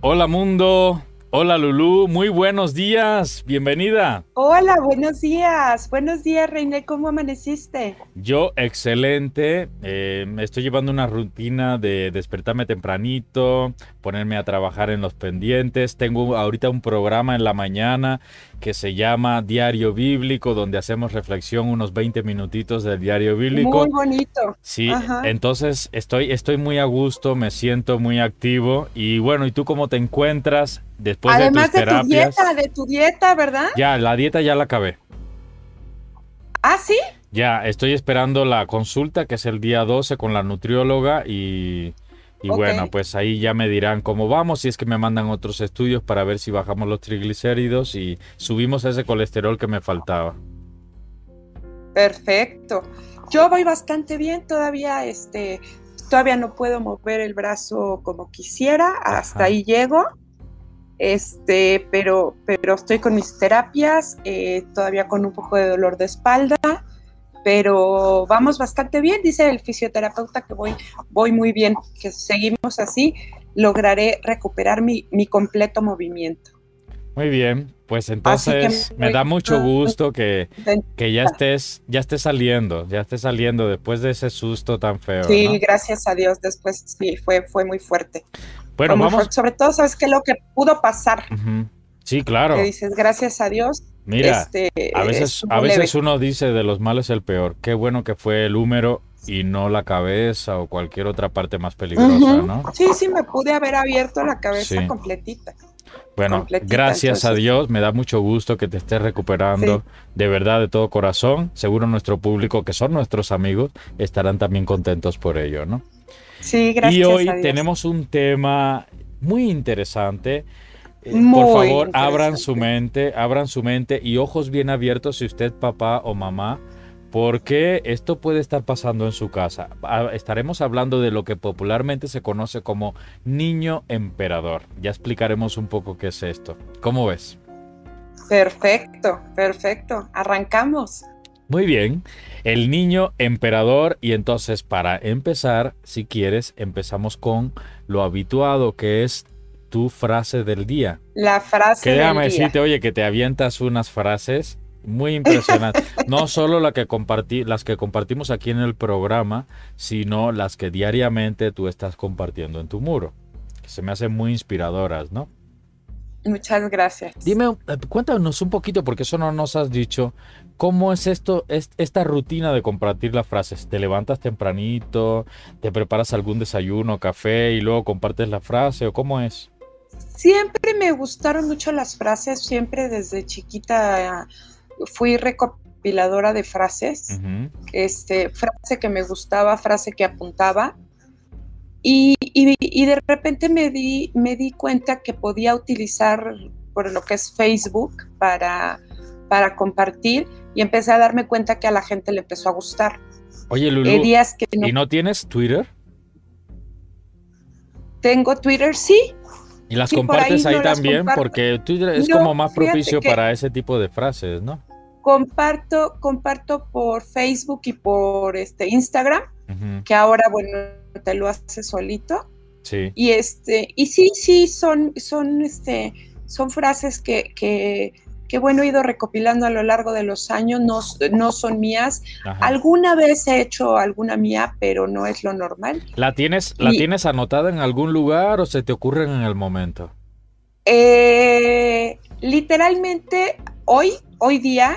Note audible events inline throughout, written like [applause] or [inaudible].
Hola mundo, hola Lulú, muy buenos días, bienvenida. Hola, buenos días, buenos días Reina, ¿cómo amaneciste? Yo excelente, eh, estoy llevando una rutina de despertarme tempranito, ponerme a trabajar en los pendientes, tengo ahorita un programa en la mañana que se llama Diario Bíblico, donde hacemos reflexión unos 20 minutitos del Diario Bíblico. Muy bonito. Sí, entonces estoy, estoy muy a gusto, me siento muy activo. Y bueno, ¿y tú cómo te encuentras después de tus terapias? Además de tu dieta, de tu dieta, ¿verdad? Ya, la dieta ya la acabé. ¿Ah, sí? Ya, estoy esperando la consulta que es el día 12 con la nutrióloga y y bueno, pues ahí ya me dirán cómo vamos, si es que me mandan otros estudios para ver si bajamos los triglicéridos y subimos ese colesterol que me faltaba. Perfecto. Yo voy bastante bien todavía, este, todavía no puedo mover el brazo como quisiera, hasta ahí llego. Este, pero, pero estoy con mis terapias, eh, todavía con un poco de dolor de espalda pero vamos bastante bien, dice el fisioterapeuta que voy, voy muy bien, que seguimos así, lograré recuperar mi, mi completo movimiento. Muy bien, pues entonces me da mucho gusto que, que, ya estés, ya estés saliendo, ya estés saliendo después de ese susto tan feo. Sí, gracias a Dios, después sí, fue, fue muy fuerte. Bueno, vamos. sobre todo, ¿sabes qué? Lo que pudo pasar. Sí, claro. Que dices, gracias a Dios, Mira, este, a veces, a veces uno dice de los males el peor. Qué bueno que fue el húmero y no la cabeza o cualquier otra parte más peligrosa, ¿no? Sí, sí, me pude haber abierto la cabeza completita. Bueno, gracias a Dios, me da mucho gusto que te estés recuperando de verdad, de todo corazón. Seguro nuestro público, que son nuestros amigos, estarán también contentos por ello, ¿no? Sí, gracias. Y hoy tenemos un tema muy interesante eh, por favor, abran su mente, abran su mente y ojos bien abiertos si usted papá o mamá, porque esto puede estar pasando en su casa. Ah, estaremos hablando de lo que popularmente se conoce como niño emperador. Ya explicaremos un poco qué es esto. ¿Cómo ves? Perfecto, perfecto. Arrancamos. Muy bien, el niño emperador y entonces para empezar, si quieres, empezamos con lo habituado que es tu frase del día. La frase del día. decirte, oye, que te avientas unas frases muy impresionantes. [laughs] no solo la que compartí, las que compartimos aquí en el programa, sino las que diariamente tú estás compartiendo en tu muro. Que se me hacen muy inspiradoras, ¿no? Muchas gracias. Dime, eh, cuéntanos un poquito, porque eso no nos has dicho, ¿cómo es esto, es, esta rutina de compartir las frases? ¿Te levantas tempranito, te preparas algún desayuno, café y luego compartes la frase o cómo es? Siempre me gustaron mucho las frases, siempre desde chiquita fui recopiladora de frases, este, frase que me gustaba, frase que apuntaba. Y, de repente me di, me di cuenta que podía utilizar por lo que es Facebook para, para compartir y empecé a darme cuenta que a la gente le empezó a gustar. Oye, Lulu, ¿y no tienes Twitter? Tengo Twitter, sí, y las compartes ahí, también porque Twitter es como más propicio para ese tipo de frases, ¿no? Comparto, comparto por Facebook y por este Instagram, que ahora, bueno, te lo hace solito. Sí. Y este, y sí, sí, son, son, este, son frases que, que, que bueno, he ido recopilando a lo largo de los años, no, no son mías. Alguna vez he hecho alguna mía, pero no es lo normal. ¿La tienes, ¿la tienes anotada en algún lugar o se te ocurren en el momento? Eh, literalmente, hoy, hoy día,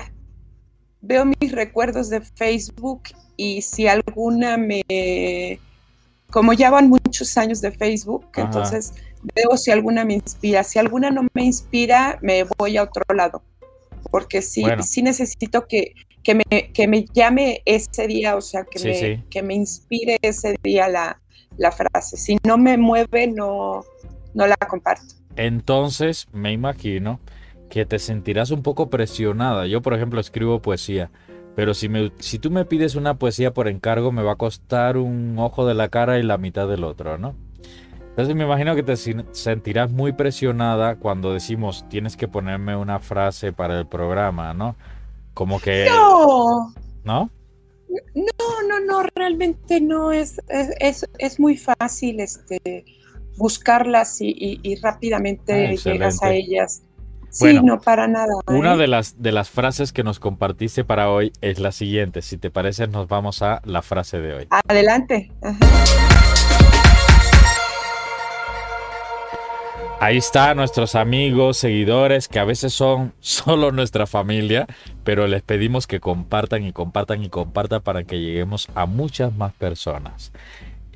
veo mis recuerdos de Facebook y si alguna me... Como ya van muchos años de Facebook, entonces veo si alguna me inspira. Si alguna no me inspira, me voy a otro lado. Porque sí, sí necesito que, que, me, que me llame ese día, o sea, que, me, que me inspire ese día la, la frase. Si no me mueve, no, no la comparto. Entonces, me imagino que te sentirás un poco presionada. Yo, por ejemplo, escribo poesía. Pero si, me, si tú me pides una poesía por encargo, me va a costar un ojo de la cara y la mitad del otro, ¿no? Entonces me imagino que te sentirás muy presionada cuando decimos tienes que ponerme una frase para el programa, ¿no? Como que... No. ¿No? No, no, no, realmente no, es, es, es muy fácil, este, buscarlas y, rápidamente ah, llegas a ellas. Sí, no para nada. Una ¿eh? de las, de las frases que nos compartiste para hoy es la siguiente. Si te parece, nos vamos a la frase de hoy. Adelante. Ahí está nuestros amigos, seguidores, que a veces son [laughs] solo nuestra familia, pero les pedimos que compartan y compartan y compartan para que lleguemos a muchas más personas.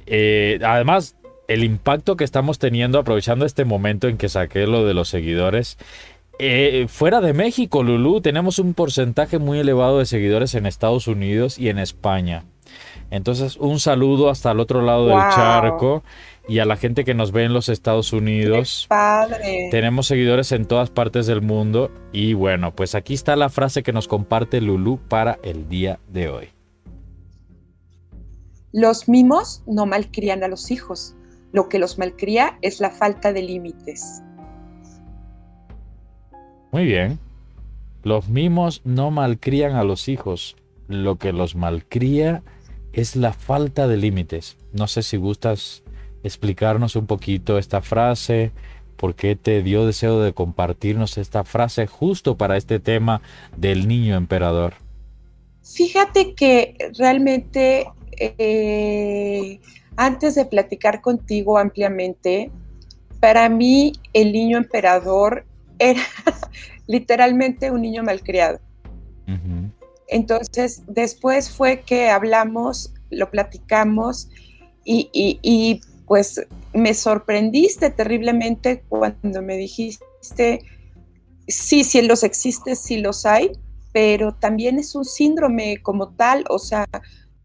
Eh, además, el impacto que estamos teniendo aprovechando este momento en que saqué lo de los seguidores eh, fuera de México, Lulu, tenemos un porcentaje muy elevado de seguidores en Estados Unidos y en España. Entonces, un saludo hasta el otro lado del charco y a la gente que nos ve en los Estados Unidos. padre. Tenemos seguidores en todas partes del mundo y bueno, pues aquí está la frase que nos comparte Lulu para el día de hoy. Los mimos no malcrían a los hijos. Lo que los malcría es la falta de límites. Muy bien. Los mimos no malcrían a los hijos. Lo que los malcría es la falta de límites. No sé si gustas explicarnos un poquito esta frase, por qué te dio deseo de compartirnos esta frase justo para este tema del niño emperador. Fíjate que realmente eh, antes de platicar contigo ampliamente, para mí el niño emperador era [laughs] literalmente un niño malcriado. Entonces, después fue que hablamos, lo platicamos y, pues me sorprendiste terriblemente cuando me dijiste, sí, sí los existe, sí los hay, pero también es un síndrome como tal, o sea,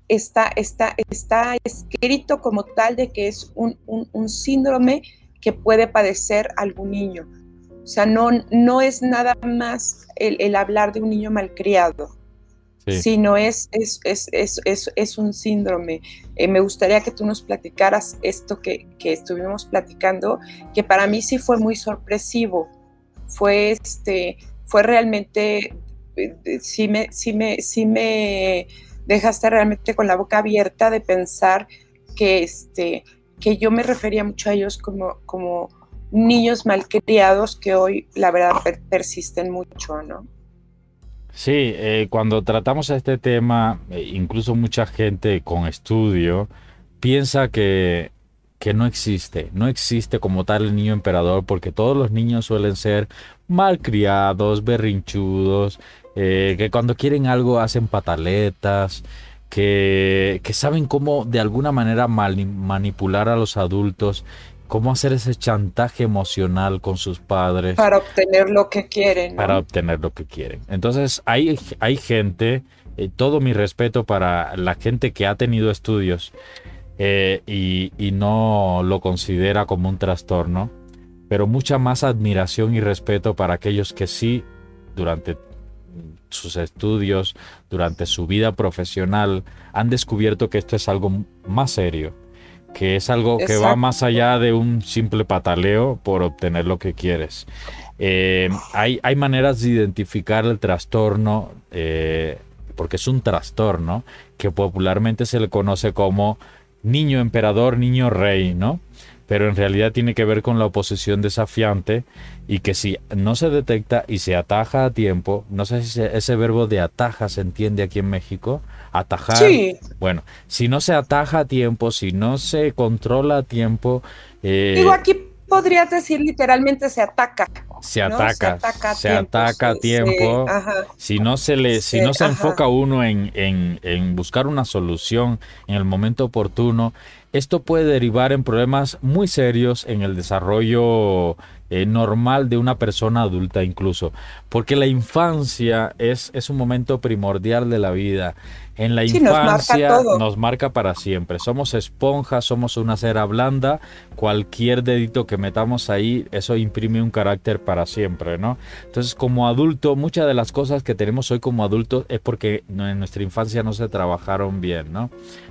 está, está, está escrito como tal de que es un, un síndrome que puede padecer algún niño. O sea, no, no es nada más el, hablar de un niño malcriado, sino es, es, es, un síndrome. Eh, me gustaría que tú nos platicaras esto que, estuvimos platicando, que para mí sí fue muy sorpresivo. Fue, este, fue realmente, eh, eh, sí me, sí, me, sí me dejaste realmente con la boca abierta de pensar que, este, que yo me refería mucho a ellos como, como niños malcriados que hoy la verdad persisten mucho, ¿no? Sí, eh, cuando tratamos este tema, eh, incluso mucha gente con estudio piensa que, que no existe, no existe como tal el niño emperador, porque todos los niños suelen ser malcriados, berrinchudos, eh, que cuando quieren algo hacen pataletas, que, que saben cómo de alguna manera manipular a los adultos cómo hacer ese chantaje emocional con sus padres. Para obtener lo que quieren. Para obtener lo que quieren. Entonces hay, hay gente, eh, todo mi respeto para la gente que ha tenido estudios eh, y, y no lo considera como un trastorno, pero mucha más admiración y respeto para aquellos que sí, durante sus estudios, durante su vida profesional, han descubierto que esto es algo más serio que es algo que va más allá de un simple pataleo por obtener lo que quieres. Eh, hay, hay, maneras de identificar el trastorno, eh, porque es un trastorno que popularmente se le conoce como niño emperador, niño rey, ¿no? Pero en realidad tiene que ver con la oposición desafiante y que si no se detecta y se ataja a tiempo, no sé si ese verbo de ataja se entiende aquí en México, atajar. Sí. Bueno, si no se ataja a tiempo, si no se controla a tiempo. Eh, Digo, aquí podrías decir literalmente se ataca. Se ataca, se ataca a tiempo. si no se le, si no se enfoca uno en, en, en buscar una solución en el momento oportuno, esto puede derivar en problemas muy serios en el desarrollo eh, normal de una persona adulta incluso, porque la infancia es, es un momento primordial de la vida. En la infancia nos marca, para siempre. Somos esponjas, somos una cera blanda. Cualquier dedito que metamos ahí, eso imprime un carácter para siempre, ¿no? Entonces, como adulto, muchas de las cosas que tenemos hoy como adultos es porque en nuestra infancia no se trabajaron bien, ¿no?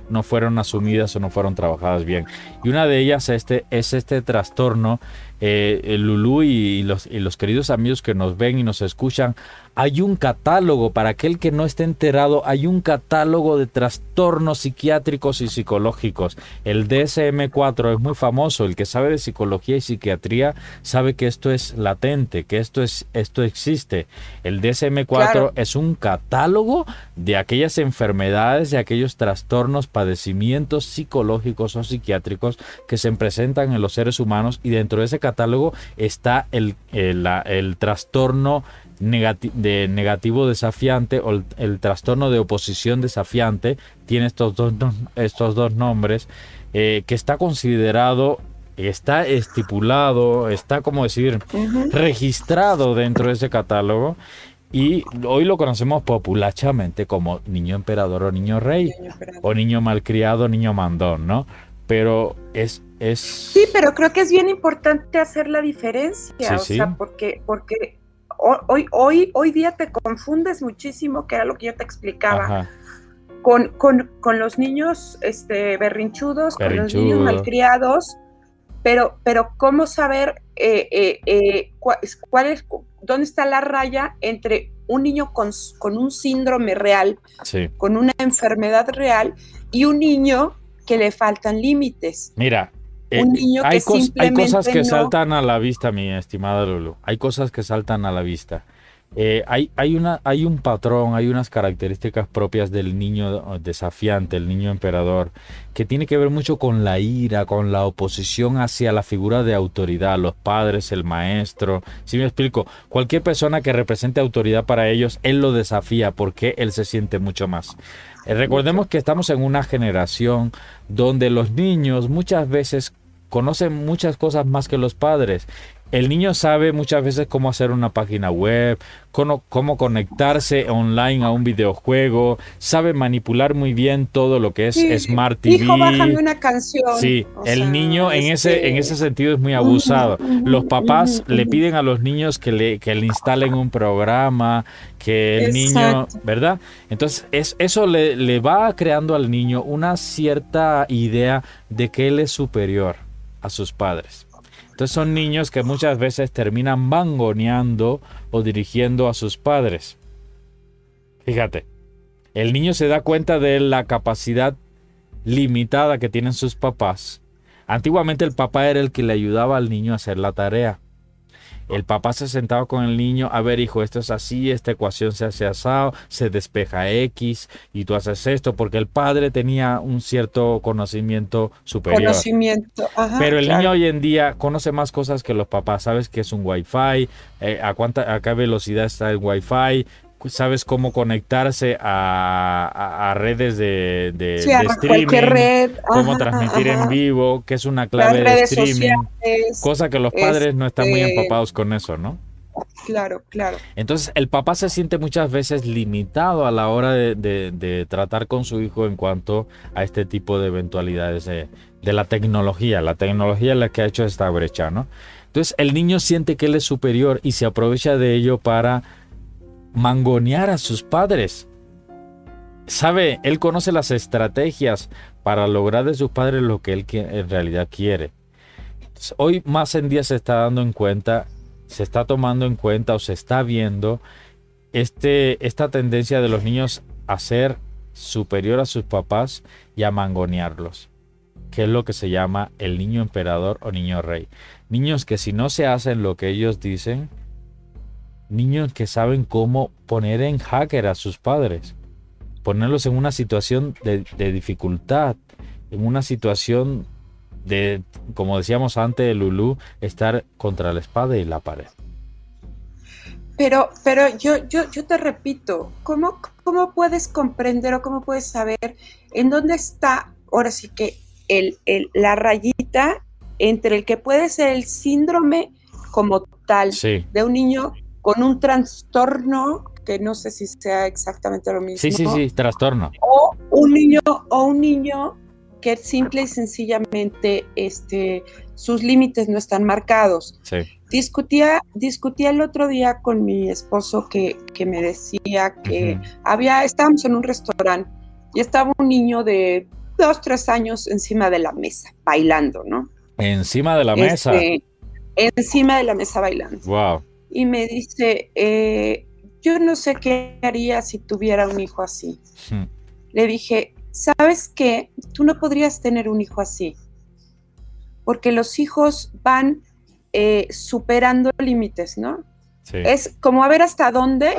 No fueron asumidas o no fueron trabajadas bien. Y una de ellas este, es este trastorno eh, Lulú y los, y los queridos amigos que nos ven y nos escuchan, hay un catálogo, para aquel que no esté enterado, hay un catálogo de trastornos psiquiátricos y psicológicos. El DSM-4 es muy famoso, el que sabe de psicología y psiquiatría sabe que esto es latente, que esto, es, esto existe. El DSM-4 es un catálogo de aquellas enfermedades, de aquellos trastornos, padecimientos psicológicos o psiquiátricos que se presentan en los seres humanos y dentro de ese catálogo está el, el, el trastorno de negativo desafiante o el, trastorno de oposición desafiante tiene estos dos, estos dos nombres eh, que está considerado está estipulado está como decir registrado dentro de ese catálogo y hoy lo conocemos populachamente como niño emperador o niño rey o niño malcriado niño mandón no pero es es sí pero creo que es bien importante hacer la diferencia o sea porque porque hoy, hoy, hoy día te confundes muchísimo, que era lo que yo te explicaba. Con, con, los niños este, berrinchudos, con los niños malcriados, pero, pero ¿cómo saber eh, eh, eh, cuál, es, dónde está la raya entre un niño con, con un síndrome real, con una enfermedad real, y un niño que le faltan límites? Mira, eh, hay, cosas que saltan a la vista, mi estimada Lulu. Hay cosas que saltan a la vista. Eh, hay, hay, una, hay un patrón, hay unas características propias del niño desafiante, el niño emperador, que tiene que ver mucho con la ira, con la oposición hacia la figura de autoridad, los padres, el maestro. Si me explico, cualquier persona que represente autoridad para ellos, él lo desafía porque él se siente mucho más. Eh, recordemos que estamos en una generación donde los niños muchas veces conocen muchas cosas más que los padres. El niño sabe muchas veces cómo hacer una página web, cómo, conectarse online a un videojuego, sabe manipular muy bien todo lo que es Smart TV. Hijo, bájame una canción. Sí, el niño en ese, en ese sentido es muy abusado. Los papás le piden a los niños que le, que le instalen un programa, que el niño, ¿verdad? Entonces, es, eso le, le va creando al niño una cierta idea de que él es superior a sus padres. Entonces son niños que muchas veces terminan mangoneando o dirigiendo a sus padres. Fíjate, el niño se da cuenta de la capacidad limitada que tienen sus papás. Antiguamente el papá era el que le ayudaba al niño a hacer la tarea. El papá se sentaba con el niño, a ver hijo, esto es así, esta ecuación se hace asado, se despeja X y tú haces esto, porque el padre tenía un cierto conocimiento superior. Conocimiento, Pero el niño hoy en día conoce más cosas que los papás, sabes que es un wifi, eh, a, cuánta, a qué velocidad está el wifi, sabes cómo conectarse a, redes de, de, streaming, red. cómo transmitir en vivo, que es una clave de streaming, cosa que los padres no están muy este, empapados con eso, ¿no? Claro, claro. Entonces el papá se siente muchas veces limitado a la hora de, tratar con su hijo en cuanto a este tipo de eventualidades de, de la tecnología. La tecnología es la que ha hecho esta brecha, ¿no? Entonces el niño siente que él es superior y se aprovecha de ello para mangonear a sus padres. Sabe, él conoce las estrategias para lograr de sus padres lo que él en realidad quiere. Hoy más en día se está dando en cuenta, se está tomando en cuenta o se está viendo este, esta tendencia de los niños a ser superior a sus papás y a mangonearlos, que es lo que se llama el niño emperador o niño rey. Niños que si no se hacen lo que ellos dicen, niños que saben cómo poner en hacker a sus padres, ponerlos en una situación de, dificultad, en una situación de, como decíamos antes de Lulú, estar contra la espada y la pared. Pero, pero yo, yo, yo te repito, ¿cómo, ¿cómo puedes comprender o cómo puedes saber en dónde está, ahora sí que, el, la rayita entre el que puede ser el síndrome como tal de un niño con un trastorno que no sé si sea exactamente lo mismo. Sí, sí, sí, trastorno. O un niño, o un niño que simple y sencillamente este, sus límites no están marcados. Sí. Discutía, discutía el otro día con mi esposo que, me decía que había, estábamos en un restaurante y estaba un niño de dos, tres años encima de la mesa, bailando, ¿no? Encima de la mesa. Este, encima de la mesa bailando. Wow. Y me dice, eh, yo no sé qué haría si tuviera un hijo así. Hmm. Le dije, ¿sabes qué? Tú no podrías tener un hijo así, porque los hijos van eh, superando límites, ¿no? Sí. Es como a ver hasta dónde,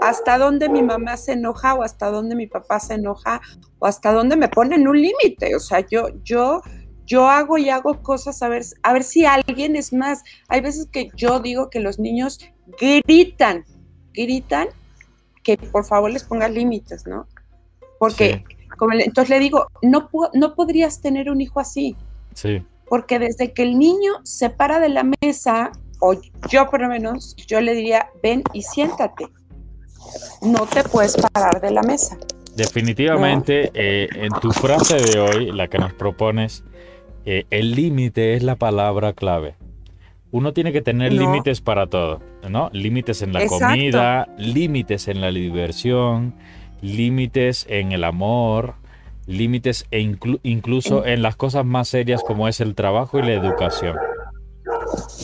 hasta dónde mi mamá se enoja o hasta dónde mi papá se enoja o hasta dónde me ponen un límite. O sea, yo, yo, yo hago y hago cosas a ver, a ver si alguien es más. Hay veces que yo digo que los niños gritan, gritan que por favor les pongas límites, ¿no? Porque como le- entonces le digo, no, no podrías tener un hijo así, Sí. porque desde que el niño se para de la mesa, o yo por lo menos, yo le diría, ven y siéntate. No te puedes parar de la mesa. Definitivamente, eh, en tu frase de hoy, la que nos propones, eh, el límite es la palabra clave. Uno tiene que tener No. límites para todo, ¿no? Límites en la Exacto. comida, límites en la diversión, límites en el amor, límites e inclu- incluso en las cosas más serias como es el trabajo y la educación.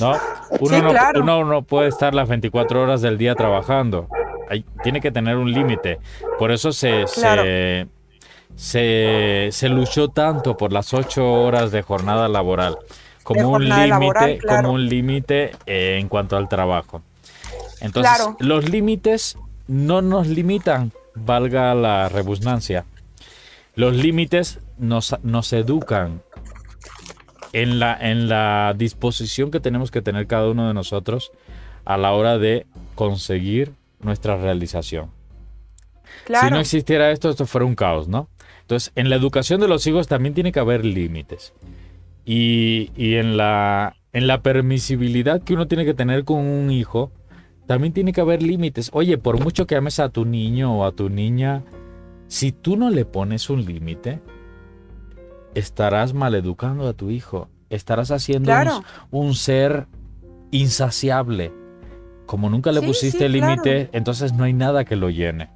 ¿No? Uno, Sí, no, claro. uno no puede estar las 24 horas del día trabajando. Hay- tiene que tener un límite. Por eso se, Claro. se, se, se luchó tanto por las 8 horas de jornada laboral como un límite claro. como un límite eh, en cuanto al trabajo. Entonces, Claro. los límites no nos limitan, valga la rebusnancia. Los límites nos, nos educan en la, en la disposición que tenemos que tener cada uno de nosotros a la hora de conseguir nuestra realización. Claro. Si no existiera esto, esto fuera un caos, ¿no? Entonces, en la educación de los hijos también tiene que haber límites. Y, y en, la, en la permisibilidad que uno tiene que tener con un hijo, también tiene que haber límites. Oye, por mucho que ames a tu niño o a tu niña, si tú no le pones un límite, estarás maleducando a tu hijo. Estarás haciendo un- Claro. un, ser insaciable. Como nunca le Sí, pusiste sí, límite, entonces no hay nada que lo llene.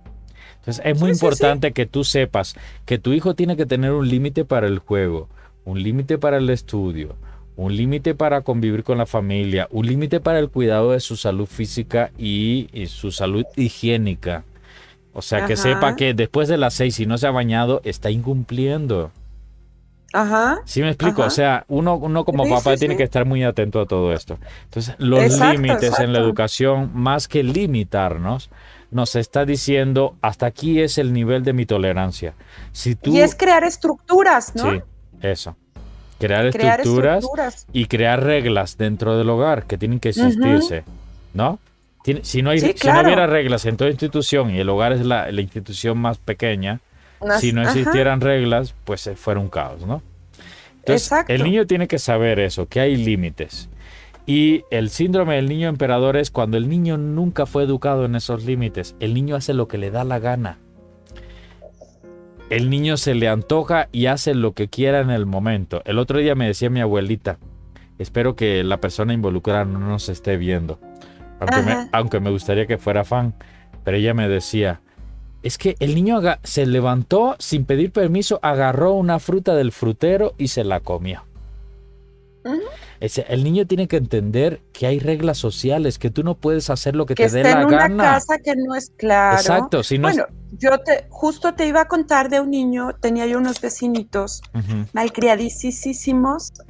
Entonces es muy Sí, sí, sí. importante que tú sepas que tu hijo tiene que tener un límite para el juego, un límite para el estudio, un límite para convivir con la familia, un límite para el cuidado de su salud física y, y su salud higiénica. O sea, que sepa que después de las seis, si no se ha bañado, está incumpliendo. Ajá. ¿Sí me explico? Ajá. O sea, uno, uno como Sí, papá sí, tiene sí. que estar muy atento a todo esto. Entonces, los límites en la educación, más que limitarnos, nos está diciendo, hasta aquí es el nivel de mi tolerancia. Si tú... Y es crear estructuras, ¿no? Sí, eso. Crear, Crear estructuras, estructuras. y crear reglas dentro del hogar que tienen que existirse, ¿no? Tiene- si, no hay, Sí, si no hubiera reglas en toda institución y el hogar es la, la institución más pequeña, Unas- si no ajá. existieran reglas, pues eh, fuera un caos, ¿no? Entonces, Exacto. el niño tiene que saber eso, que hay límites. Y el síndrome del niño emperador es cuando el niño nunca fue educado en esos límites. El niño hace lo que le da la gana. El niño se le antoja y hace lo que quiera en el momento. El otro día me decía mi abuelita, espero que la persona involucrada no nos esté viendo, aunque me, aunque me gustaría que fuera fan, pero ella me decía, es que el niño se levantó sin pedir permiso, agarró una fruta del frutero y se la comió. El niño tiene que entender que hay reglas sociales, que tú no puedes hacer lo que, que te dé la en una gana. casa que no es claro. Exacto, si no es- bueno, yo te justo te iba a contar de un niño, tenía yo unos vecinitos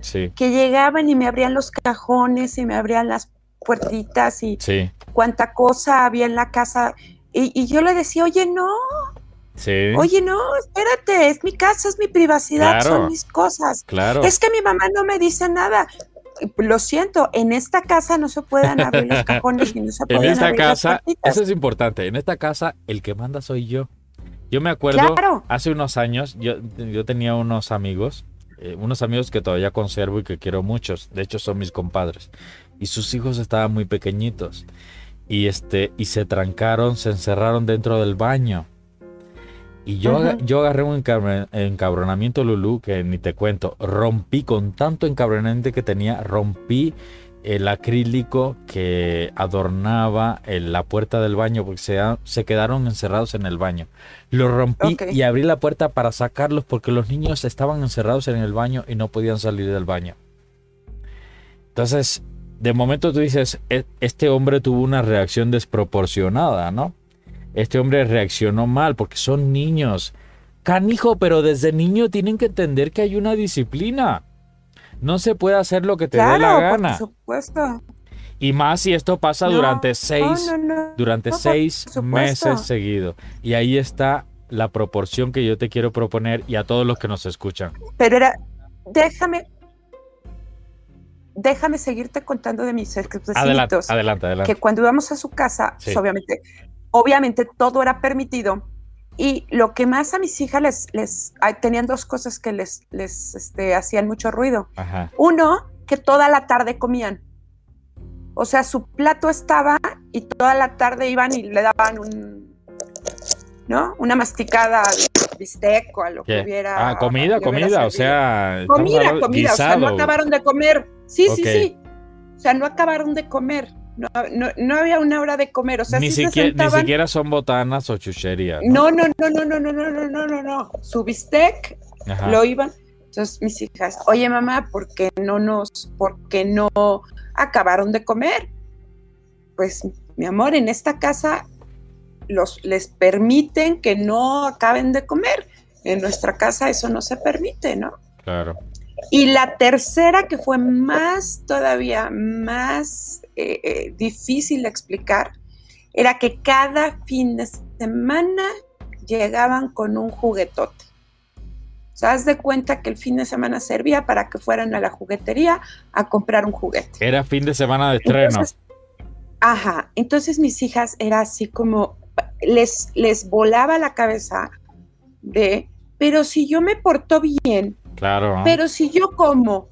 sí, que llegaban y me abrían los cajones y me abrían las puertitas y sí, cuánta cosa había en la casa. Y, y yo le decía, oye, no, sí. oye, no, espérate, es mi casa, es mi privacidad, Claro. son mis cosas. claro. Es que mi mamá no me dice nada. Lo siento, en esta casa no se pueden abrir los [laughs] cajones y no se En pueden esta abrir las casa, puertitas. eso es importante, en esta casa el que manda soy yo. Yo me acuerdo, Claro. hace unos años, yo, yo tenía unos amigos, eh, unos amigos que todavía conservo y que quiero muchos, de hecho son mis compadres, y sus hijos estaban muy pequeñitos, y, este, y se trancaron, se encerraron dentro del baño. Y yo, yo agarré un encabr- encabronamiento, Lulú, que ni te cuento. Rompí con tanto encabronamiento que tenía, rompí el acrílico que adornaba en la puerta del baño porque se, se quedaron encerrados en el baño. Lo rompí y abrí la puerta para sacarlos porque los niños estaban encerrados en el baño y no podían salir del baño. Entonces, de momento tú dices, "E- este hombre tuvo una reacción desproporcionada, ¿no? Este hombre reaccionó mal porque son niños. Canijo, pero desde niño tienen que entender que hay una disciplina. No se puede hacer lo que te dé la gana. por supuesto. Y más si esto pasa No, durante seis, no, no, no. durante seis meses seguidos. Y ahí está la proporción que yo te quiero proponer y a todos los que nos escuchan. Pero era, déjame, déjame seguirte contando de mis Adelante, vecinitos. adelante, adelante. que cuando íbamos a su casa, Sí. pues, obviamente, obviamente todo era permitido. Y lo que más a mis hijas les, les tenían dos cosas que les, les este, hacían mucho ruido. Ajá. Uno, que toda la tarde comían. O sea, su plato estaba y toda la tarde iban y le daban un, ¿no? Una masticada de bistec o a lo que hubiera. Ah, comida, comida, o sea. Comida, comida, o sea, no acabaron de comer. Sí, sí, sí. O sea, no acabaron de comer. No, no, no había una hora de comer. O sea, ni, sí se siquiera, ni sentaban. siquiera son botanas o chucherías. ¿no? No, no, no, no, no, no, no, no, no, no, no. Su bistec Ajá. lo iban. Entonces mis hijas, oye mamá, ¿por qué no nos, por qué no acabaron de comer? Pues, mi amor, en esta casa los, les permiten que no acaben de comer. En nuestra casa eso no se permite, ¿no? Claro. Y la tercera, que fue más, todavía más eh, eh, difícil de explicar, era que cada fin de semana llegaban con un juguetote. O sea, haz de cuenta que el fin de semana servía para que fueran a la juguetería a comprar un juguete. Era fin de semana de estreno. Ajá, entonces mis hijas era así como, les, les volaba la cabeza de, pero si yo me porto bien, claro. pero si yo como,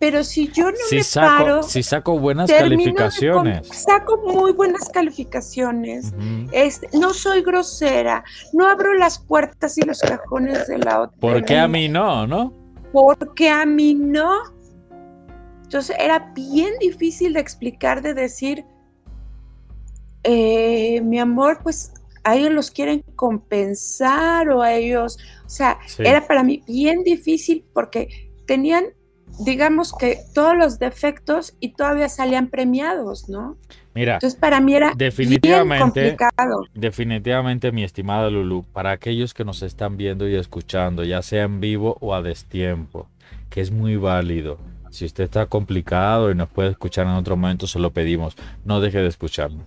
pero si yo no si, me saco, paro, si saco buenas de calificaciones. saco muy buenas calificaciones. Este, no soy grosera, no abro las puertas y los cajones de la otra. ¿Por qué a mí no, no? Porque a mí no. Entonces era bien difícil de explicar, de decir, eh, mi amor, pues a ellos los quieren compensar o a ellos, o sea, Sí. era para mí bien difícil porque tenían, digamos que todos los defectos y todavía salían premiados, ¿no? Mira, Entonces para mí era Definitivamente. bien complicado. definitivamente, mi estimada Lulu, para aquellos que nos están viendo y escuchando, ya sea en vivo o a destiempo, que es muy válido. Si usted está complicado y nos puede escuchar en otro momento, se lo pedimos. No deje de escucharnos.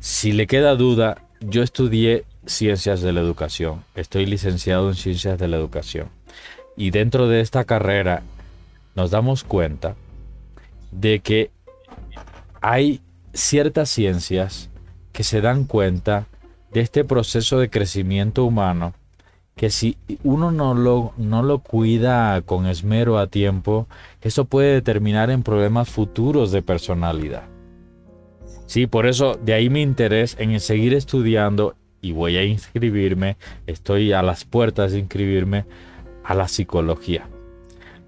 Si le queda duda, yo estudié ciencias de la educación. Estoy licenciado en ciencias de la educación. Y dentro de esta carrera nos damos cuenta de que hay ciertas ciencias que se dan cuenta de este proceso de crecimiento humano que si uno no lo, no lo cuida con esmero a tiempo, eso puede determinar en problemas futuros de personalidad. Sí, por eso de ahí mi interés en seguir estudiando y voy a inscribirme, estoy a las puertas de inscribirme a la psicología.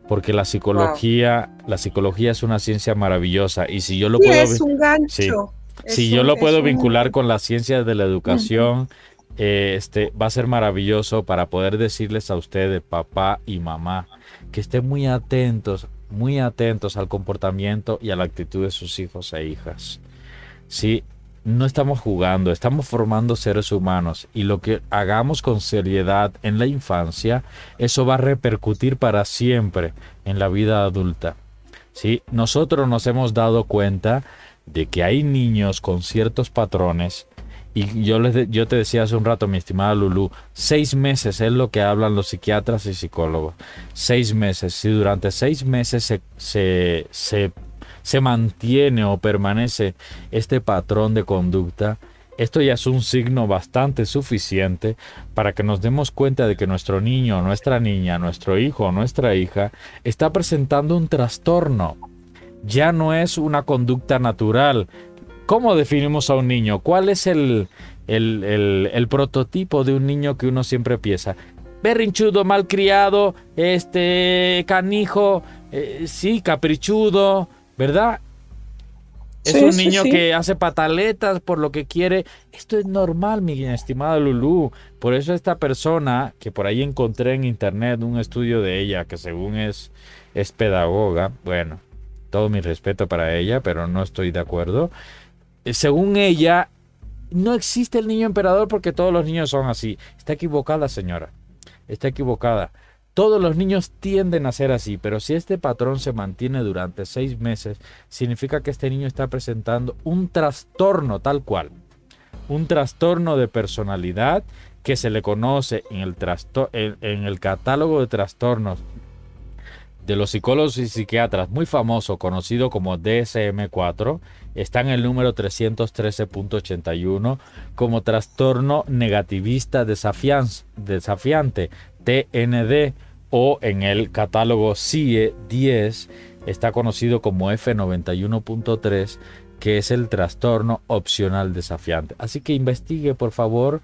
Porque la psicología, la psicología es una ciencia maravillosa y si yo lo Sí, puedo es un gancho. Sí. Es si yo lo puedo un- vincular con las ciencias de la educación, eh, este, va a ser maravilloso para poder decirles a ustedes, papá y mamá, que estén muy atentos, muy atentos al comportamiento y a la actitud de sus hijos e hijas. Sí, no estamos jugando, estamos formando seres humanos y lo que hagamos con seriedad en la infancia, eso va a repercutir para siempre en la vida adulta. Sí, nosotros nos hemos dado cuenta de que hay niños con ciertos patrones y yo, les yo te decía hace un rato, mi estimada Lulu, seis meses es lo que hablan los psiquiatras y psicólogos. Seis meses. Si durante seis meses se, se, se, se mantiene o permanece este patrón de conducta, esto ya es un signo bastante suficiente para que nos demos cuenta de que nuestro niño, nuestra niña, nuestro hijo nuestra hija está presentando un trastorno. Ya no es una conducta natural. ¿Cómo definimos a un niño? ¿Cuál es el, el, el- el prototipo de un niño que uno siempre piensa? Berrinchudo, malcriado, este, canijo, eh, sí, caprichudo, ¿verdad? Es Sí, un niño sí. que hace pataletas por lo que quiere. Esto es normal, mi estimada Lulú. Por eso esta persona, que por ahí encontré en internet un estudio de ella, que según es, es pedagoga, bueno, todo mi respeto para ella, pero no estoy de acuerdo. Eh, según ella, no existe el niño emperador porque todos los niños son así. Está equivocada, señora. Está equivocada. Todos los niños tienden a ser así, pero si este patrón se mantiene durante seis meses, significa que este niño está presentando un trastorno tal cual. Un trastorno de personalidad que se le conoce en el, catálogo de trastornos de los psicólogos y psiquiatras muy famoso, conocido como DSM-4, está en el número 313.81 como trastorno negativista desafiante, TND, o en el catálogo CIE 10 está conocido como F91.3, que es el trastorno opcional desafiante. Así que investigue, por favor,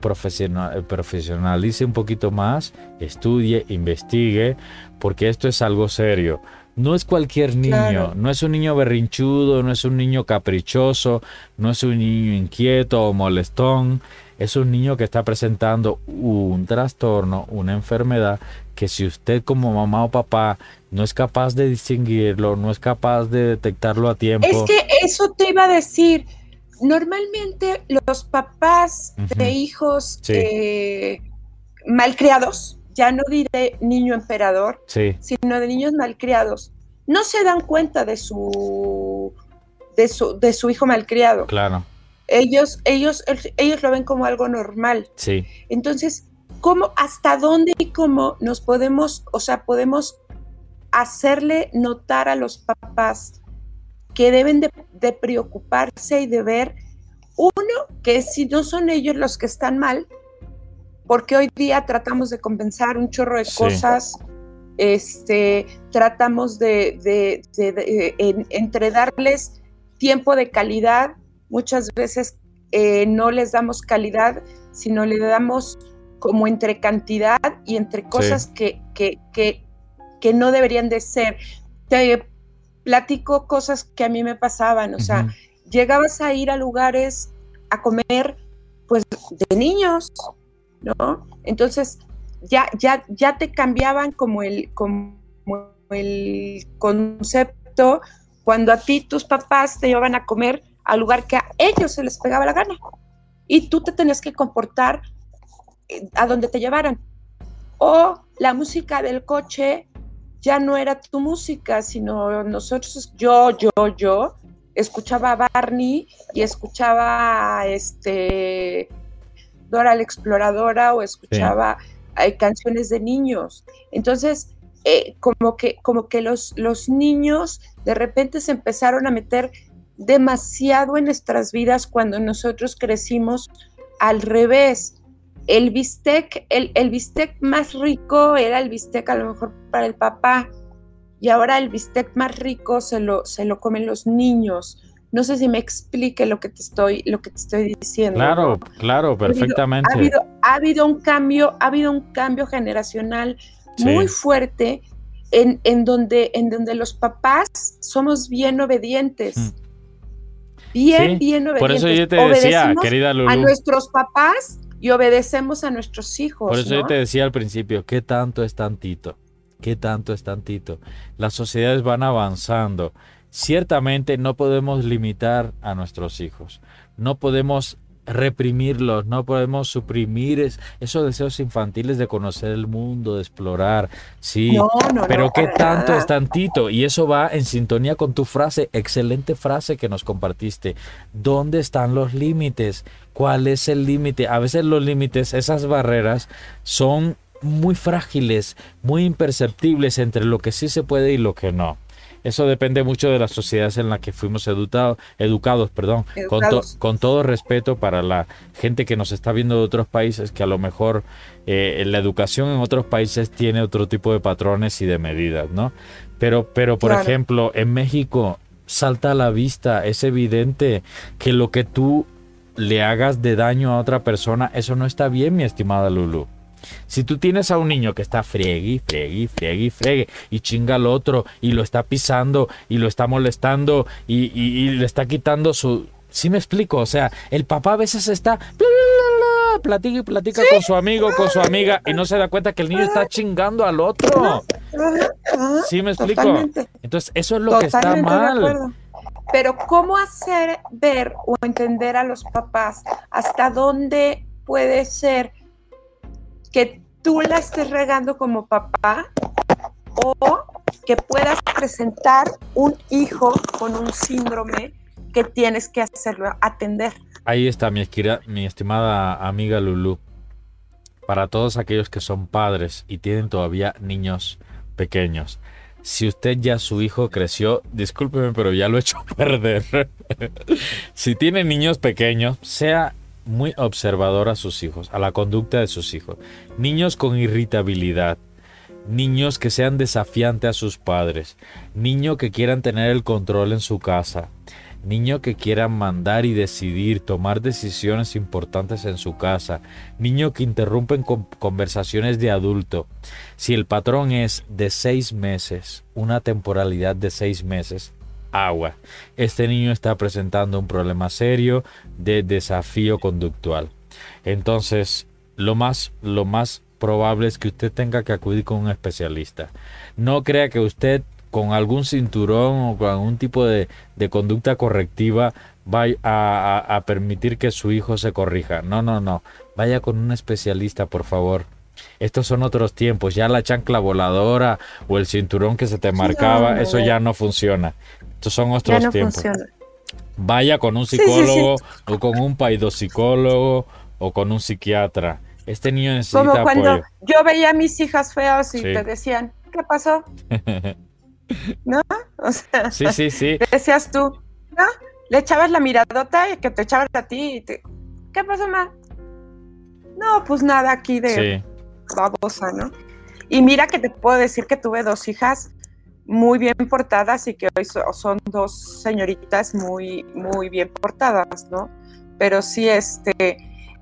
profesional, profesionalice un poquito más, estudie, investigue, porque esto es algo serio. No es cualquier niño, no es un niño berrinchudo, no es un niño caprichoso, no es un niño inquieto o molestón, es un niño que está presentando un trastorno, una enfermedad que si usted como mamá o papá no es capaz de distinguirlo, no es capaz de detectarlo a tiempo. Es que eso te iba a decir. Normalmente los papás de hijos eh, malcriados, ya no diré niño emperador, sino de niños malcriados, no se dan cuenta de su de su, de su hijo malcriado. Claro. Ellos, ellos, ellos lo ven como algo normal. Sí. Entonces, ¿cómo, hasta dónde y cómo nos podemos, o sea, podemos hacerle notar a los papás que deben de, de preocuparse y de ver, uno, que si no son ellos los que están mal, porque hoy día tratamos de compensar un chorro de cosas, este, tratamos de, de, de, entre darles tiempo de calidad, muchas veces eh, no les damos calidad, sino le damos como entre cantidad y entre cosas que, que, que, que, no deberían de ser. Te platico cosas que a mí me pasaban, o sea, llegabas a ir a lugares a comer pues de niños, ¿no? Entonces, ya, ya, ya te cambiaban como el, como el concepto cuando a ti tus papás te llevaban a comer al lugar que a ellos se les pegaba la gana. Y tú te tenías que comportar eh, a donde te llevaran. O la música del coche ya no era tu música, sino nosotros, yo, yo, yo, escuchaba a Barney y escuchaba este Dora la Exploradora o escuchaba eh, canciones de niños. Entonces, eh, como que, como que los, los niños de repente se empezaron a meter demasiado en nuestras vidas cuando nosotros crecimos al revés. El bistec, el, el bistec más rico era el bistec a lo mejor para el papá y ahora el bistec más rico se lo, se lo comen los niños. No sé si me explique lo que te estoy, lo que te estoy diciendo. Claro, claro, perfectamente. Ha habido, ha habido, un cambio, ha habido un cambio generacional muy fuerte en, en, donde, en donde los papás somos bien obedientes. Mm. Bien, bien obedientes. Por eso yo te decía, querida Lulu. A nuestros papás y obedecemos a nuestros hijos. Por eso yo te decía al principio, ¿qué tanto es tantito? ¿Qué tanto es tantito? Las sociedades van avanzando. Ciertamente no podemos limitar a nuestros hijos. No podemos reprimirlos, no podemos suprimir esos deseos infantiles de conocer el mundo, de explorar, sí, pero qué tanto es tantito y eso va en sintonía con tu frase, excelente frase que nos compartiste. ¿Dónde están los límites? ¿Cuál es el límite? A veces los límites, esas barreras son muy frágiles, muy imperceptibles entre lo que sí se puede y lo que no. Eso depende mucho de las sociedades en las que fuimos educados, educados, perdón, Con, todo respeto para la gente que nos está viendo de otros países, que a lo mejor eh, la educación en otros países tiene otro tipo de patrones y de medidas, ¿no? Pero, pero por ejemplo, en México salta a la vista, es evidente que lo que tú le hagas de daño a otra persona, eso no está bien, mi estimada Lulu. Si tú tienes a un niño que está friegue, friegue, friegue, friegue y chinga al otro y lo está pisando y lo está molestando y, le está quitando su... ¿Sí me explico? O sea, el papá a veces está platica y platica con su amigo, con su amiga, y no se da cuenta que el niño está chingando al otro. ¿Sí me explico? Entonces, eso es lo que está mal. Pero ¿cómo hacer ver o entender a los papás hasta dónde puede ser que tú la estés regando como papá o que puedas presentar un hijo con un síndrome que tienes que hacerlo, atender? Ahí está mi, estimada amiga Lulu. Para todos aquellos que son padres y tienen todavía niños pequeños, si usted ya su hijo creció, discúlpeme, pero ya lo he hecho [laughs] perder. [laughs] si tiene niños pequeños, sea muy observador a sus hijos, a la conducta de sus hijos. Niños con irritabilidad, niños que sean desafiantes a sus padres, niños que quieran tener el control en su casa, niño que quiera mandar y decidir, tomar decisiones importantes en su casa, niño que interrumpen conversaciones de adulto. Si el patrón es de seis meses, una temporalidad de seis meses, agua. Este niño está presentando un problema serio de desafío conductual. Entonces, lo más, lo más probable es que usted tenga que acudir con un especialista. No crea que usted con algún cinturón o con algún tipo de, conducta correctiva vaya a, permitir que su hijo se corrija. No, no, no. Vaya con un especialista, por favor. Estos son otros tiempos. Ya la chancla voladora o el cinturón que se te marcaba, eso ya no funciona. Estos son otros tiempos. Vaya con un psicólogo o con un paidopsicólogo o con un psiquiatra. Este niño necesita Como cuando yo veía a mis hijas feas y te decían, ¿qué pasó? [laughs] ¿No? O sea, sí, sí, sí. [laughs] decías tú, ¿no? Le echabas la miradota y que te echabas a ti. Y te... ¿Qué pasó, ma? No, pues nada aquí de babosa, ¿no? Y mira que te puedo decir que tuve dos hijas muy bien portadas y que hoy son dos señoritas muy, muy bien portadas, ¿no? Pero sí, este,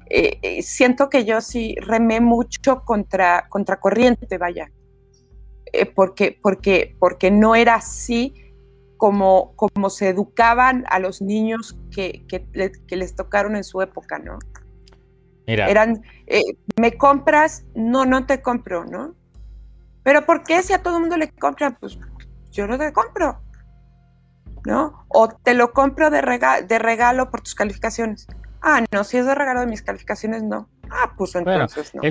eh, eh, siento que yo sí remé mucho contra, contra corriente, vaya. Eh, porque, porque, porque no era así como, como se educaban a los niños que, les tocaron en su época, ¿no? Mira. Eran, eh, me compras, no, no te compro, ¿no? Pero ¿por qué si a todo el mundo le compran? Pues yo no te compro, ¿no? O te lo compro de, de regalo por tus calificaciones. Ah, no, si es de regalo de mis calificaciones, no. Ah, pues entonces no.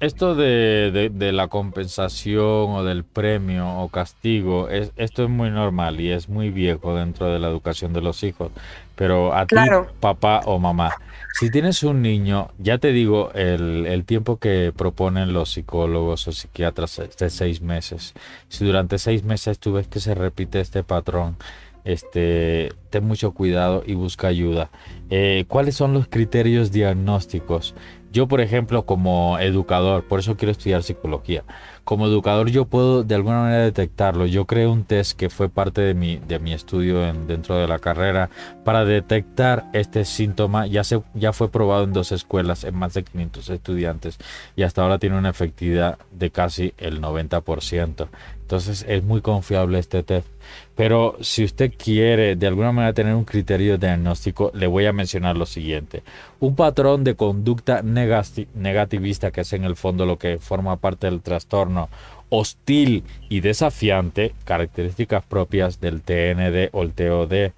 esto de, la compensación o del premio o castigo, es, esto es muy normal y es muy viejo dentro de la educación de los hijos. Pero a ti, papá o mamá, si tienes un niño, ya te digo el, el tiempo que proponen los psicólogos o psiquiatras de seis meses. Si durante seis meses tú ves que se repite este patrón, este, ten mucho cuidado y busca ayuda. Eh, ¿Cuáles son los criterios diagnósticos? Yo, por ejemplo, como educador, por eso quiero estudiar psicología, como educador yo puedo de alguna manera detectarlo. Yo creé un test que fue parte de mi, de mi estudio dentro de la carrera para detectar este síntoma. Ya, se, ya fue probado en dos escuelas, en más de 500 estudiantes, y hasta ahora tiene una efectividad de casi el 90%. Entonces es muy confiable este test. Pero si usted quiere de alguna manera tener un criterio diagnóstico, le voy a mencionar lo siguiente. Un patrón de conducta negativista, que es en el fondo lo que forma parte del trastorno, hostil y desafiante, características propias del TND o el TOD,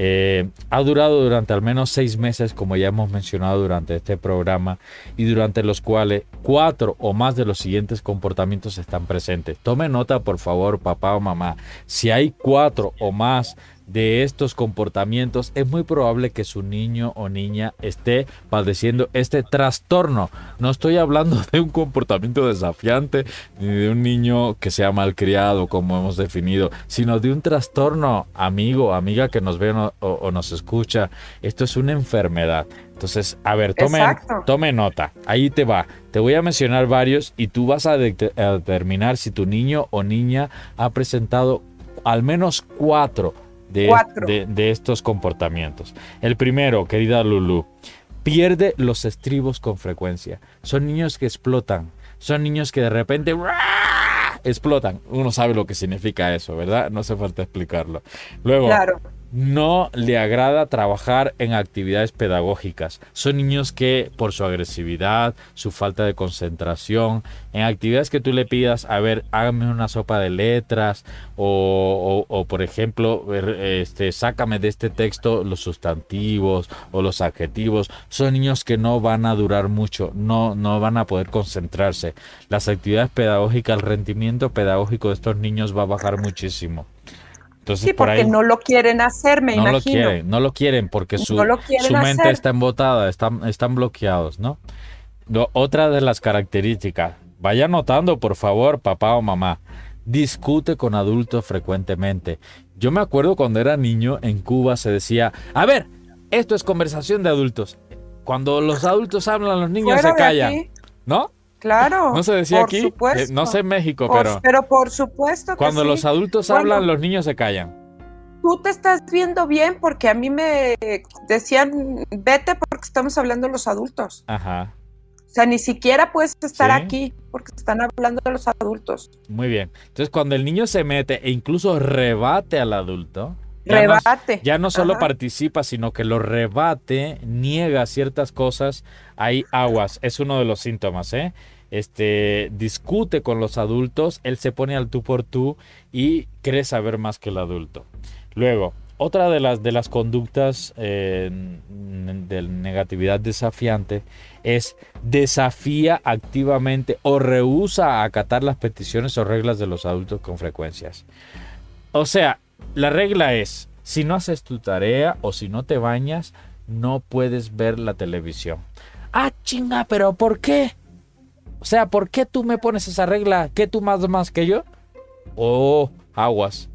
eh, ha durado durante al menos seis meses, como ya hemos mencionado durante este programa, y durante los cuales cuatro o más de los siguientes comportamientos están presentes. Tome nota, por favor, papá o mamá. Si hay cuatro o más de estos comportamientos, es muy probable que su niño o niña esté padeciendo este trastorno. No estoy hablando [laughs] de un comportamiento desafiante ni de un niño que sea malcriado, como hemos definido, sino de un trastorno, amigo, amiga que nos ve o, nos escucha. Esto es una enfermedad. Entonces, a ver, tome, tome, nota. Ahí te va. Te voy a mencionar varios y tú vas a, a determinar si tu niño o niña ha presentado al menos cuatro de, estos comportamientos. El primero, querida Lulu, pierde los estribos con frecuencia. Son niños que explotan. Son niños que de repente explotan. Uno sabe lo que significa eso, ¿verdad? No hace falta explicarlo. Luego, no le agrada trabajar en actividades pedagógicas. Son niños que por su agresividad, su falta de concentración, en actividades que tú le pidas, a ver, hágame una sopa de letras o, por ejemplo, este, sácame de este texto los sustantivos o los adjetivos. Son niños que no van a durar mucho, no, no van a poder concentrarse. Las actividades pedagógicas, el rendimiento pedagógico de estos niños va a bajar muchísimo sí, porque no lo quieren hacer, me no imagino. Lo quieren, no lo quieren porque su, su mente está embotada, están, están bloqueados, ¿no? Otra de las características, vaya notando por favor, papá o mamá, discute con adultos frecuentemente. Yo me acuerdo cuando era niño en Cuba se decía, a ver, esto es conversación de adultos. Cuando los adultos hablan, los niños se callan. ¿No? Claro. No se decía aquí. Eh, no sé en México, pero. Pero por supuesto que Cuando los adultos hablan, los niños se callan. Tú te estás viendo bien porque a mí me decían, vete porque estamos hablando los adultos. Ajá. O sea, ni siquiera puedes estar aquí porque están hablando de los adultos. Muy bien. Entonces, cuando el niño se mete e incluso rebate al adulto, ya rebate. No, ya no solo participa, sino que lo rebate, niega ciertas cosas, hay aguas. Es uno de los síntomas, ¿eh? Este, discute con los adultos, él se pone al tú por tú y cree saber más que el adulto. Luego, otra de las, de las conductas eh, de negatividad desafiante es desafía activamente o rehúsa a acatar las peticiones o reglas de los adultos con frecuencias. O sea, la regla es, si no haces tu tarea o si no te bañas, no puedes ver la televisión. Ah, chinga, pero ¿por qué? O sea, ¿por qué tú me pones esa regla? ¿Qué tú más más que yo? Oh, aguas.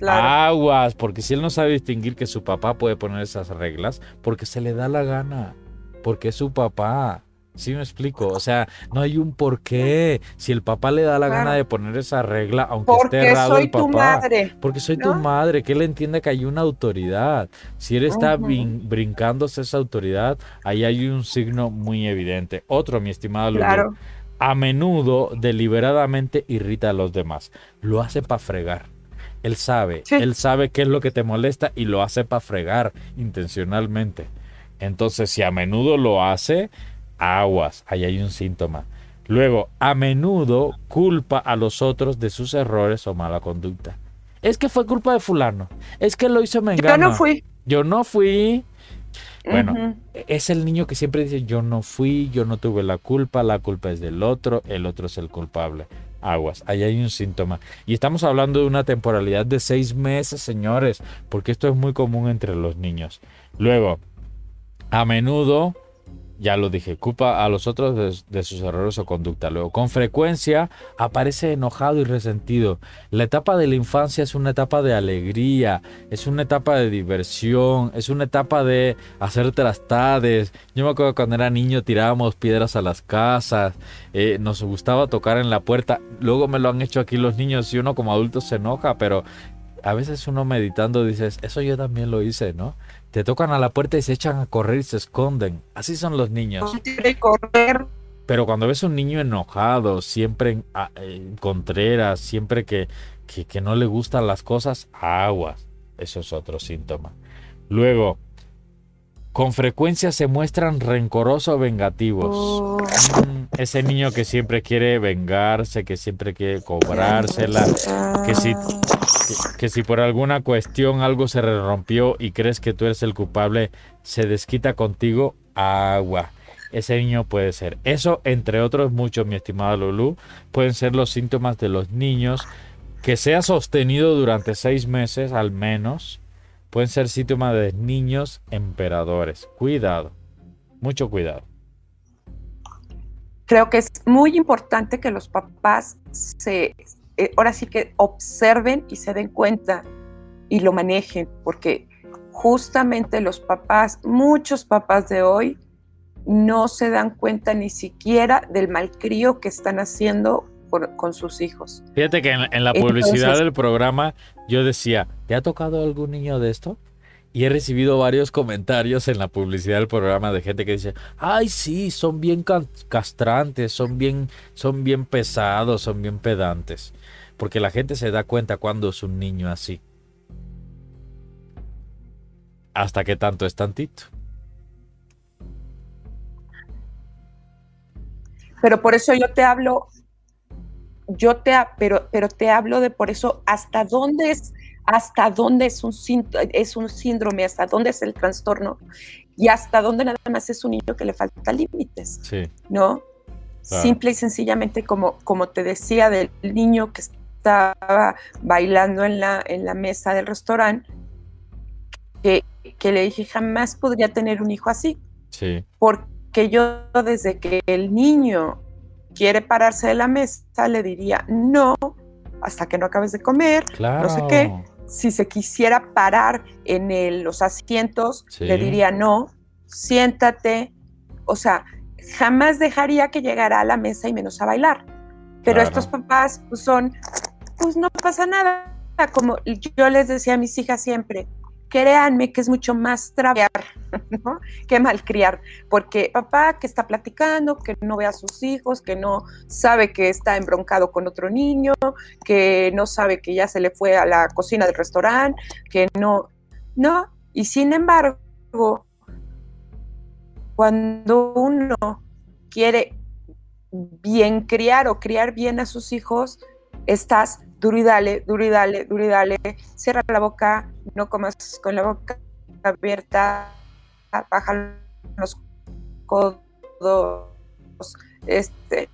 Aguas, porque si él no sabe distinguir que su papá puede poner esas reglas, porque se le da la gana, porque es su papá. Sí me explico, o sea, no hay un porqué. Si el papá le da la gana de poner esa regla, aunque esté errado el papá. Tu madre, porque soy tu madre, que él entiende que hay una autoridad. Si él está brincándose esa autoridad, ahí hay un signo muy evidente. Otro, mi estimado Lulu, a menudo deliberadamente irrita a los demás. Lo hace para fregar. Él sabe, él sabe qué es lo que te molesta y lo hace para fregar intencionalmente. Entonces, si a menudo lo hace, aguas, ahí hay un síntoma. Luego, a menudo culpa a los otros de sus errores o mala conducta. Es que fue culpa de fulano. Es que lo hizo Mengano. Yo no fui. Yo no fui. Bueno, es el niño que siempre dice yo no fui, yo no tuve la culpa, la culpa es del otro, el otro es el culpable. Aguas, ahí hay un síntoma. Y estamos hablando de una temporalidad de seis meses, señores, porque esto es muy común entre los niños. Luego, a menudo ya lo dije, culpa a los otros de, sus errores o conducta. Luego, con frecuencia aparece enojado y resentido. La etapa de la infancia es una etapa de alegría, es una etapa de diversión, es una etapa de hacer trastades. Yo me acuerdo cuando era niño tirábamos piedras a las casas, eh, nos gustaba tocar en la puerta. Luego me lo han hecho aquí los niños y uno como adulto se enoja, pero a veces uno meditando dices, eso yo también lo hice, ¿no? Te tocan a la puerta y se echan a correr y se esconden. Así son los niños. correr. Pero cuando ves un niño enojado, siempre en, contreras, siempre que, que, no le gustan las cosas, aguas. Eso es otro síntoma. Luego, con frecuencia se muestran rencorosos o vengativos. Oh. Ese niño que siempre quiere vengarse, que siempre quiere cobrársela, que si que, si por alguna cuestión algo se rompió y crees que tú eres el culpable, se desquita contigo, agua. Ese niño puede ser. Eso, entre otros muchos, mi estimada Lulu, pueden ser los síntomas de los niños que sea sostenido durante seis meses al menos. Pueden ser síntomas de niños emperadores. Cuidado, mucho cuidado. Creo que es muy importante que los papás se, eh, ahora sí que observen y se den cuenta y lo manejen, porque justamente los papás, muchos papás de hoy, no se dan cuenta ni siquiera del malcrío que están haciendo con sus hijos. Fíjate que en, la publicidad del programa yo decía, ¿te ha tocado algún niño de esto? Y he recibido varios comentarios en la publicidad del programa de gente que dice, ay sí, son bien castrantes, son bien, son bien pesados, son bien pedantes. Porque la gente se da cuenta cuando es un niño así. hasta qué tanto es tantito. Pero por eso yo te hablo, yo te, pero, pero te hablo de por eso hasta dónde es, hasta dónde es un, es un síndrome, hasta dónde es el trastorno y hasta dónde nada más es un niño que le falta límites, sí. ¿no? Simple y sencillamente, como, como te decía, del niño que estaba bailando en la, en la mesa del restaurante, que, que le dije, jamás podría tener un hijo así. Sí. Porque yo desde que el niño quiere pararse de la mesa, le diría, no, hasta que no acabes de comer, no sé qué. Si se quisiera parar en los asientos, le diría, no, siéntate. O sea, jamás dejaría que llegara a la mesa y menos a bailar. Pero estos papás pues, son, pues no pasa nada. Como yo les decía a mis hijas siempre, créanme que es mucho más trabajar ¿no? que malcriar, porque papá que está platicando, que no ve a sus hijos, que no sabe que está embroncado con otro niño, que no sabe que ya se le fue a la cocina del restaurante, que no, no, y sin embargo, cuando uno quiere bien criar o criar bien a sus hijos, estás duro y dale, duro y dale, duro y dale, cierra la boca, no comas con la boca abierta, baja los codos, este,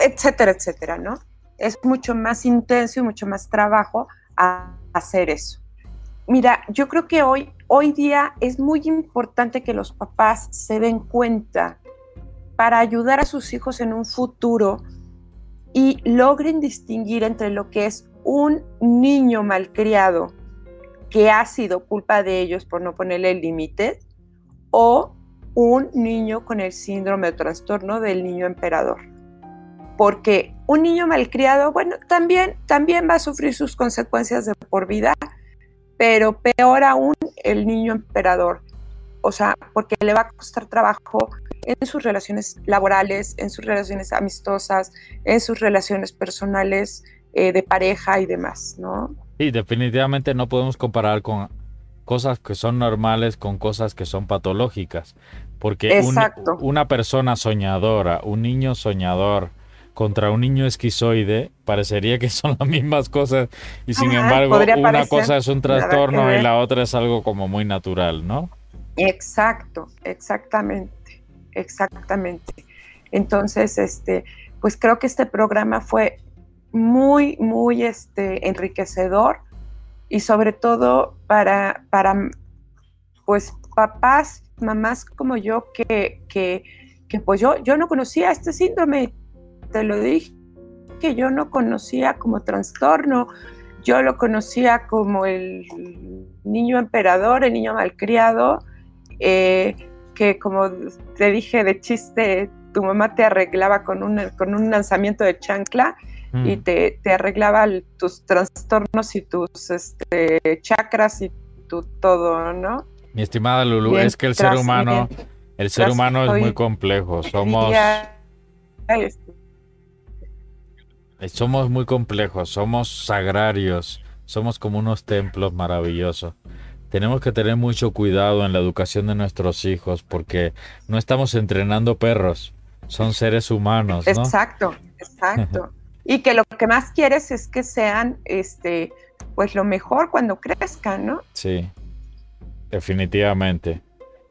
etcétera, etcétera, ¿no? Es mucho más intenso y mucho más trabajo a hacer eso. Mira, yo creo que hoy, hoy día es muy importante que los papás se den cuenta para ayudar a sus hijos en un futuro y logren distinguir entre lo que es un niño malcriado que ha sido culpa de ellos por no ponerle límite o un niño con el síndrome de trastorno del niño emperador. Porque un niño malcriado, bueno, también, también va a sufrir sus consecuencias de por vida, pero peor aún el niño emperador. O sea, porque le va a costar trabajo en sus relaciones laborales, en sus relaciones amistosas, en sus relaciones personales eh, de pareja y demás, ¿no? Sí, definitivamente no podemos comparar con cosas que son normales con cosas que son patológicas. Porque una persona soñadora, un niño soñador contra un niño esquizoide, parecería que son las mismas cosas y sin embargo una cosa es un trastorno y la otra es algo como muy natural, ¿no? Exacto, exactamente, exactamente. Entonces, este, pues creo que este programa fue muy, muy este, enriquecedor y sobre todo para, para pues papás, mamás como yo que, que, que pues yo, yo no conocía este síndrome, te lo dije, que yo no conocía como trastorno, yo lo conocía como el niño emperador, el niño malcriado, eh, que como te dije de chiste, tu mamá te arreglaba con un, con un lanzamiento de chancla y mm. te, te, arreglaba tus trastornos y tus este, chakras y tu todo, ¿no? Mi estimada Lulu, es que el ser humano, el ser humano es muy complejo. Somos, somos muy complejos, somos sagrarios, somos como unos templos maravillosos tenemos que tener mucho cuidado en la educación de nuestros hijos porque no estamos entrenando perros, son seres humanos. ¿no? Exacto, exacto. y que lo que más quieres es que sean, este, pues lo mejor cuando crezcan, ¿no? Sí, definitivamente.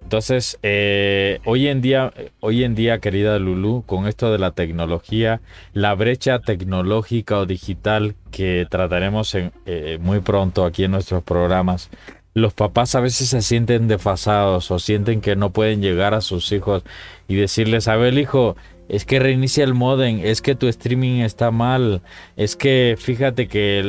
Entonces, eh, hoy en día, hoy en día, querida Lulu, con esto de la tecnología, la brecha tecnológica o digital que trataremos eh, muy pronto aquí en nuestros programas, los papás a veces se sienten desfasados o sienten que no pueden llegar a sus hijos y decirles, a ver, hijo, es que reinicia el modem, es que tu streaming está mal, es que fíjate que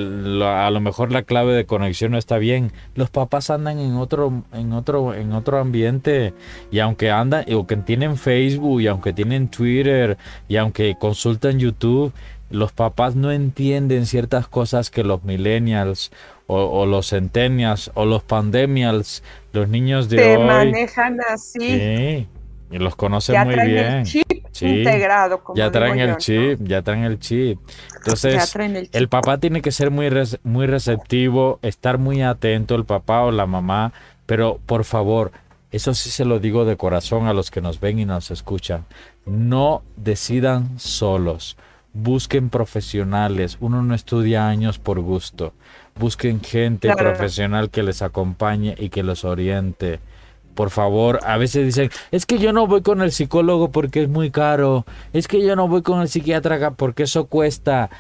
a lo mejor la clave de conexión no está bien. Los papás andan en otro, en otro, en otro ambiente y aunque andan, o que tienen Facebook y aunque tienen Twitter y aunque consultan YouTube, los papás no entienden ciertas cosas que los millennials o, los centennials o los pandemials, los niños de hoy. manejan así. Sí, y los conocen muy bien. El chip integrado. Como ya traen el chip, ya traen el chip. Entonces, el, papá tiene que ser muy, muy receptivo, estar muy atento, el papá o la mamá, Pero por favor, eso sí se lo digo de corazón a los que nos ven y nos escuchan. No decidan solos. Busquen profesionales. Uno no estudia años por gusto. Busquen gente profesional que les acompañe y que los oriente. Por favor, a veces dicen, es que yo no voy con el psicólogo porque es muy caro. Es que yo no voy con el psiquiatra porque eso cuesta.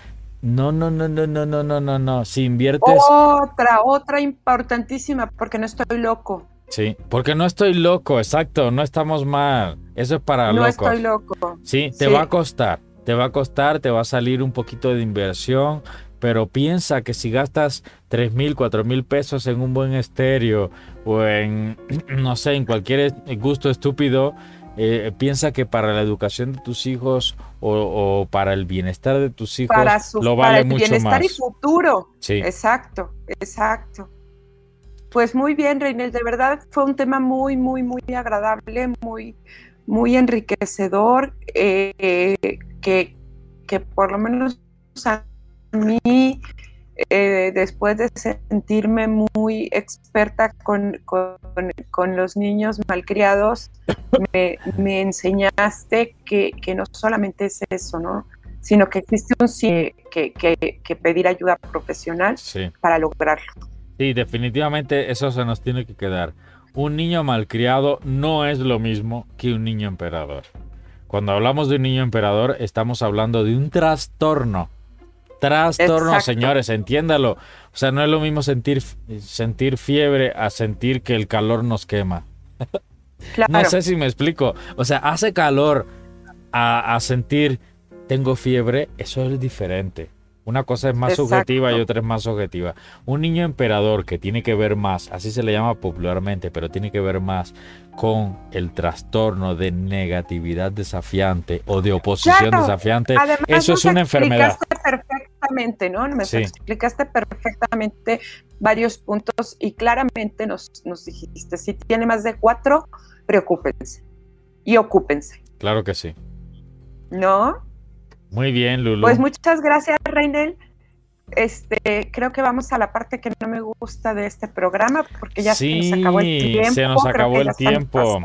No, no, no, no, no, no, no, no, no. Si inviertes. Otra, otra importantísima, porque no estoy loco. Sí, porque no estoy loco, exacto, no estamos mal. Eso es para locos. No estoy loco. Sí, te va a costar, te va a costar, te va a salir un poquito de inversión, pero piensa que si gastas tres mil, cuatro mil pesos en un buen estéreo o en, [clears throat] no sé, en cualquier gusto estúpido, eh, piensa que para la educación de tus hijos o, para el bienestar de tus hijos lo vale mucho más. Bienestar y futuro. Sí. Exacto, exacto. Pues muy bien, Reinel, de verdad fue un tema muy, muy, muy agradable, muy, muy enriquecedor, eh, que, que por lo menos a mí eh, después de sentirme muy experta con, los niños malcriados, me, me enseñaste que, no solamente es eso, ¿no? sino que existe un sí que, que, pedir ayuda profesional para lograrlo. Sí, definitivamente eso se nos tiene que quedar. Un niño malcriado no es lo mismo que un niño emperador. Cuando hablamos de un niño emperador, estamos hablando de un trastorno Trastorno, señores, entiéndalo. O sea, no es lo mismo sentir, sentir fiebre a sentir que el calor nos quema. no sé si me explico. O sea, hace calor a, a sentir tengo fiebre, eso es diferente. Una cosa es más subjetiva y otra es más objetiva. Un niño emperador que tiene que ver más, así se le llama popularmente, pero tiene que ver más con el trastorno de negatividad desafiante o de oposición desafiante, eso es una enfermedad. Perfectamente, ¿no? Me explicaste perfectamente varios puntos y claramente nos, nos dijiste, si tiene más de cuatro, preocúpense y ocúpense. Claro que sí. ¿No? Muy bien, Lulu. Pues muchas gracias, Reinel. Este, creo que vamos a la parte que no me gusta de este programa, porque ya se nos acabó el tiempo. Se nos acabó el tiempo.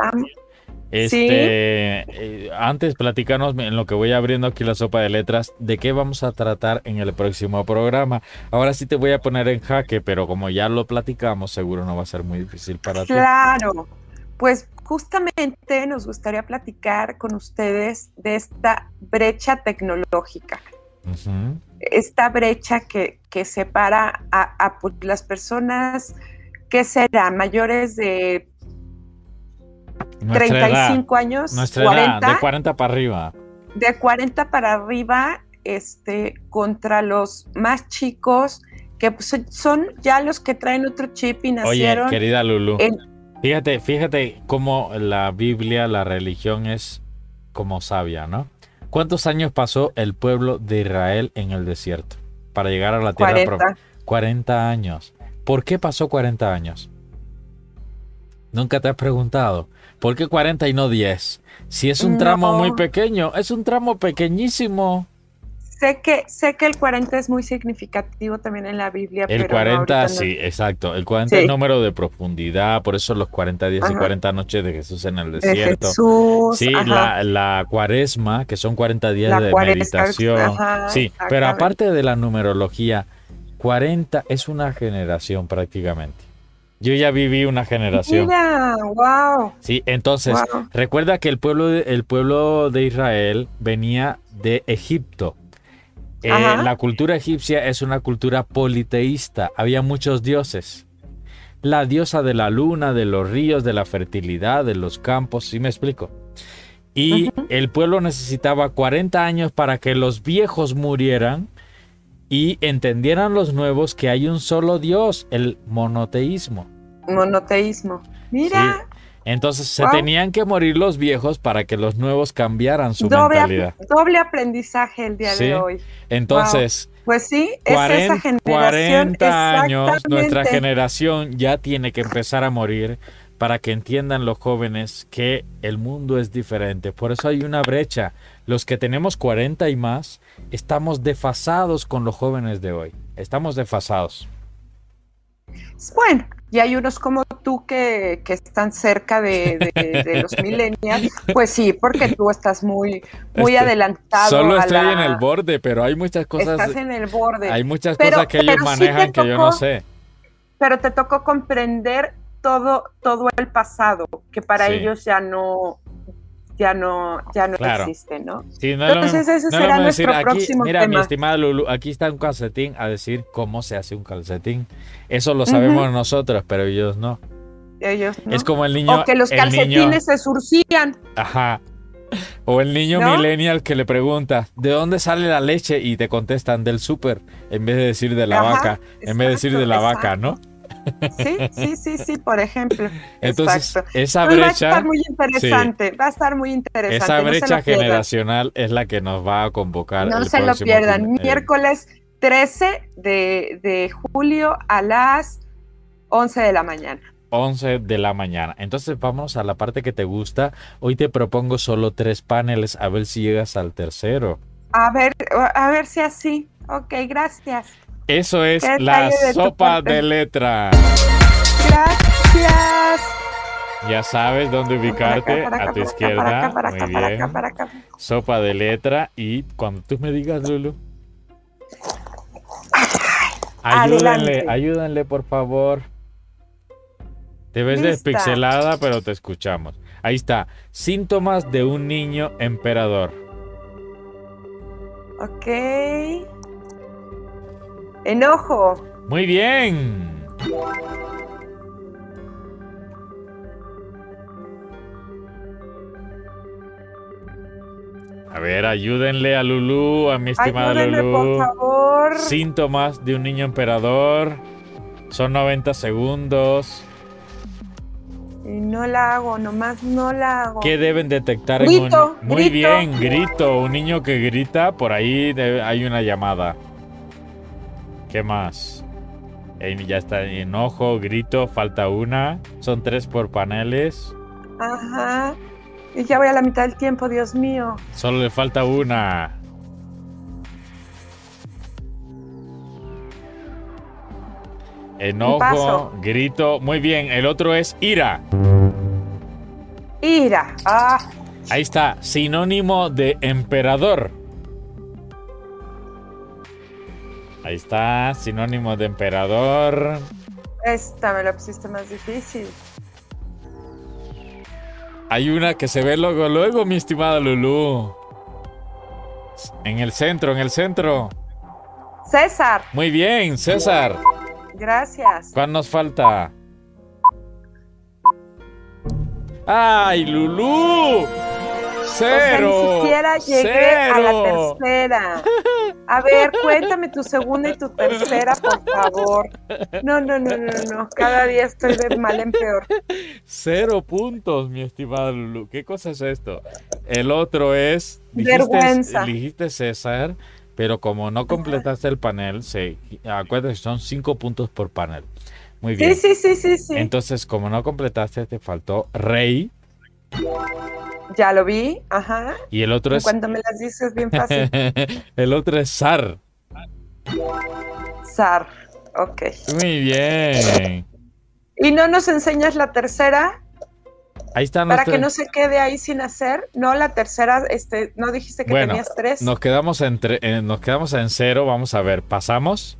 Este, eh, antes platicanos en lo que voy abriendo aquí la sopa de letras, de qué vamos a tratar en el próximo programa. Ahora sí te voy a poner en jaque, pero como ya lo platicamos, seguro no va a ser muy difícil para ti. Claro, pues justamente nos gustaría platicar con ustedes de esta brecha tecnológica. Esta brecha que, separa a, pues, las personas que serán mayores de 35 años, nuestra 40, de 40 para arriba. De 40 para arriba, este, contra los más chicos, que pues, son ya los que traen otro chip y nacieron. Oye, querida Lulu. Fíjate, fíjate cómo la Biblia, la religión es como sabia, ¿no? ¿Cuántos años pasó el pueblo de Israel en el desierto para llegar a la tierra 40. 40 años. ¿Por qué pasó 40 años? Nunca te has preguntado. ¿Por qué 40 y no 10? Si es un tramo muy pequeño, es un tramo pequeñísimo. Sé que, sé que el 40 es muy significativo también en la Biblia. El 40, sí, exacto. El 40 es el número de profundidad, por eso los 40 días y 40 noches de Jesús en el desierto. sí, la, cuaresma, que son 40 días de meditación. sí, pero aparte de la numerología, 40 es una generación prácticamente. Yo ya viví una generación. Mira, wow. Sí, entonces, recuerda que el pueblo, el pueblo de Israel venía de Egipto. Eh, la cultura egipcia es una cultura politeísta, había muchos dioses. La diosa de la luna, de los ríos, de la fertilidad, de los campos, ¿sí me explico? Y el pueblo necesitaba 40 años para que los viejos murieran y entendieran los nuevos que hay un solo Dios, el monoteísmo. Monoteísmo. Mira. Entonces se tenían que morir los viejos para que los nuevos cambiaran su mentalidad. Doble aprendizaje el día de hoy. Entonces, pues sí, es 40, esa generación. 40 años, nuestra generación ya tiene que empezar a morir para que entiendan los jóvenes que el mundo es diferente. Por eso hay una brecha. Los que tenemos 40 y más estamos desfasados con los jóvenes de hoy. Estamos desfasados. Bueno, y hay unos como tú que, que están cerca de, de, los [laughs] millennials, pues sí, porque tú estás muy, muy este, adelantado. Solo estoy en el borde, pero hay muchas cosas. Estás en el borde. Hay muchas cosas que ellos manejan que yo no sé. Pero te tocó comprender todo, todo el pasado, que para ellos ya no, ya no, ya no existe, ¿no? Entonces ese será nuestro próximo mira, mi estimada Lulu, aquí está un calcetín a decir cómo se hace un calcetín. Eso lo sabemos nosotros, pero ellos no. Ellos no. Es como el niño. O que los calcetines se surcían. Ajá. O el niño millennial que le pregunta, ¿de dónde sale la leche? Y te contestan del súper, en vez de decir de la vaca, en vez de decir de la vaca, ¿no? Sí, sí, sí, sí, por ejemplo. Entonces, esa brecha. Va a estar muy interesante, va a estar muy interesante. Esa brecha generacional es la que nos va a convocar. No se lo pierdan. Miércoles 13 de, de julio a las 11 de la mañana. 11 de la mañana. Entonces vamos a la parte que te gusta. Hoy te propongo solo tres paneles, a ver si llegas al tercero. A ver, a ver si así. Ok, gracias. Eso es la sopa de letra. Gracias. Ya sabes dónde ubicarte, a tu izquierda. Muy bien. Sopa de letra y cuando tú me digas, Lulu. Ayúdenle, ayúdenle, por favor. Te ves despixelada, pero te escuchamos. Ahí está. Síntomas de un niño emperador. Ok. Enojo. Muy bien. A ver, ayúdenle a Lulu, a mi estimada Lulu. por favor. Síntomas de un niño emperador. Son 90 segundos. Y no la hago, nomás no la hago. ¿Qué deben detectar en un... Muy bien, grito. Un niño que grita, por ahí hay una llamada. ¿Qué más? ya está enojo, grito, falta una. Son tres por paneles. Ajá. Y ya voy a la mitad del tiempo, Dios mío. Solo le falta una. Enojo, grito. Muy bien, el otro es ira. Ira. Ah. Ahí está, sinónimo de emperador. Ahí está, sinónimo de emperador. Esta me la pusiste más difícil. Hay una que se ve luego, luego, mi estimada Lulu. En el centro, en el centro. César. Muy bien, César. Gracias. ¿Cuál nos falta? ¡Ay, Lulu! ¡Cero! ni siquiera llegué a la tercera. A ver, cuéntame tu segunda y tu tercera, por favor. No, no, no, no, no. Cada día estoy de mal en peor. Cero puntos, mi estimada Lulu. ¿Qué cosa es esto? El otro es. Vergüenza. Dijiste César, pero como no completaste el panel, sí, acuérdate, son cinco puntos por panel. Muy bien. Sí, sí, sí, sí, Entonces, como no completaste, te faltó Rey. Ya lo vi, ajá. Y el otro es. Cuando me las dices, bien fácil. [laughs] el otro es Sar. Sar, ok. Muy bien. ¿Y no nos enseñas la tercera? Ahí está. Para que no se quede ahí sin hacer. No, la tercera, este, no dijiste que tenías tres. Nos quedamos, entre, eh, nos quedamos en cero. Vamos a ver, ¿pasamos?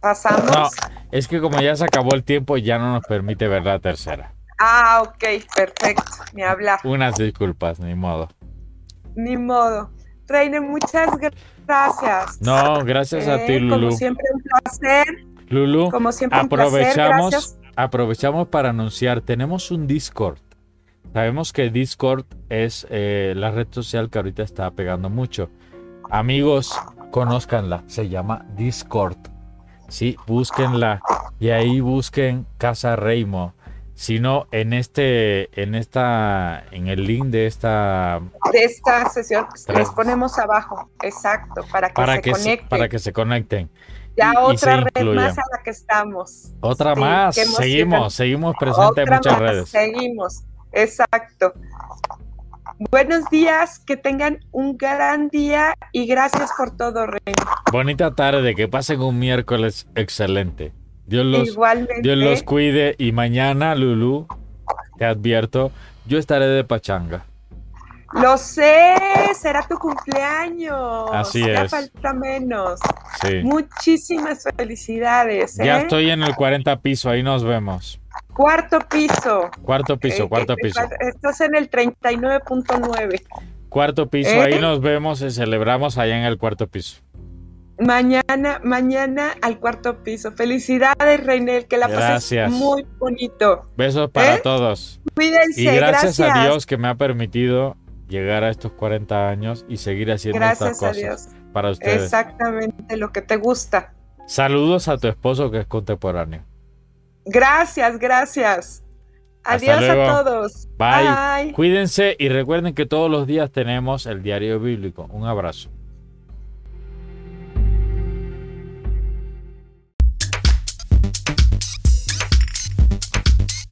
Pasamos. No, es que como ya se acabó el tiempo, ya no nos permite ver la tercera. Ah, ok, perfecto. Me habla. Unas disculpas, ni modo. Ni modo. Reine, muchas gracias. No, gracias a ti, Lulu. Como siempre, un placer. Lulu, como siempre, aprovechamos, un placer. aprovechamos para anunciar, tenemos un Discord. Sabemos que Discord es eh, la red social que ahorita está pegando mucho. Amigos, conózcanla, se llama Discord. Sí, búsquenla y ahí busquen Casa Reimo sino en este, en esta, en el link de esta de esta sesión les ponemos abajo, exacto, para que se conecten. Para que se conecten. Ya otra red más a la que estamos. Otra más, seguimos, seguimos presentes en muchas redes. Seguimos, exacto. Buenos días, que tengan un gran día y gracias por todo, Rey. Bonita tarde, que pasen un miércoles excelente. Dios los, Igualmente. Dios los cuide y mañana, Lulu, te advierto, yo estaré de pachanga. Lo sé, será tu cumpleaños. Así ya es. falta menos. Sí. Muchísimas felicidades. Ya ¿eh? estoy en el 40 piso, ahí nos vemos. Cuarto piso. Cuarto piso, Eh, cuarto eh, piso. Estás en el 39.9. Cuarto piso, ahí nos vemos y celebramos allá en el cuarto piso. Mañana, mañana al cuarto piso. Felicidades, Reinel, que la Gracias. pases muy bonito. Besos para ¿Eh? todos. Cuídense, Y gracias, gracias. a Dios que me ha permitido llegar a estos 40 años y seguir haciendo Gracias estas a cosas Dios. para ustedes. Exactamente lo que te gusta. Saludos a tu esposo que es contemporáneo. Gracias, gracias. Hasta Adiós luego. a todos. Bye. Bye. Cuídense y recuerden que todos los días tenemos el diario bíblico. Un abrazo.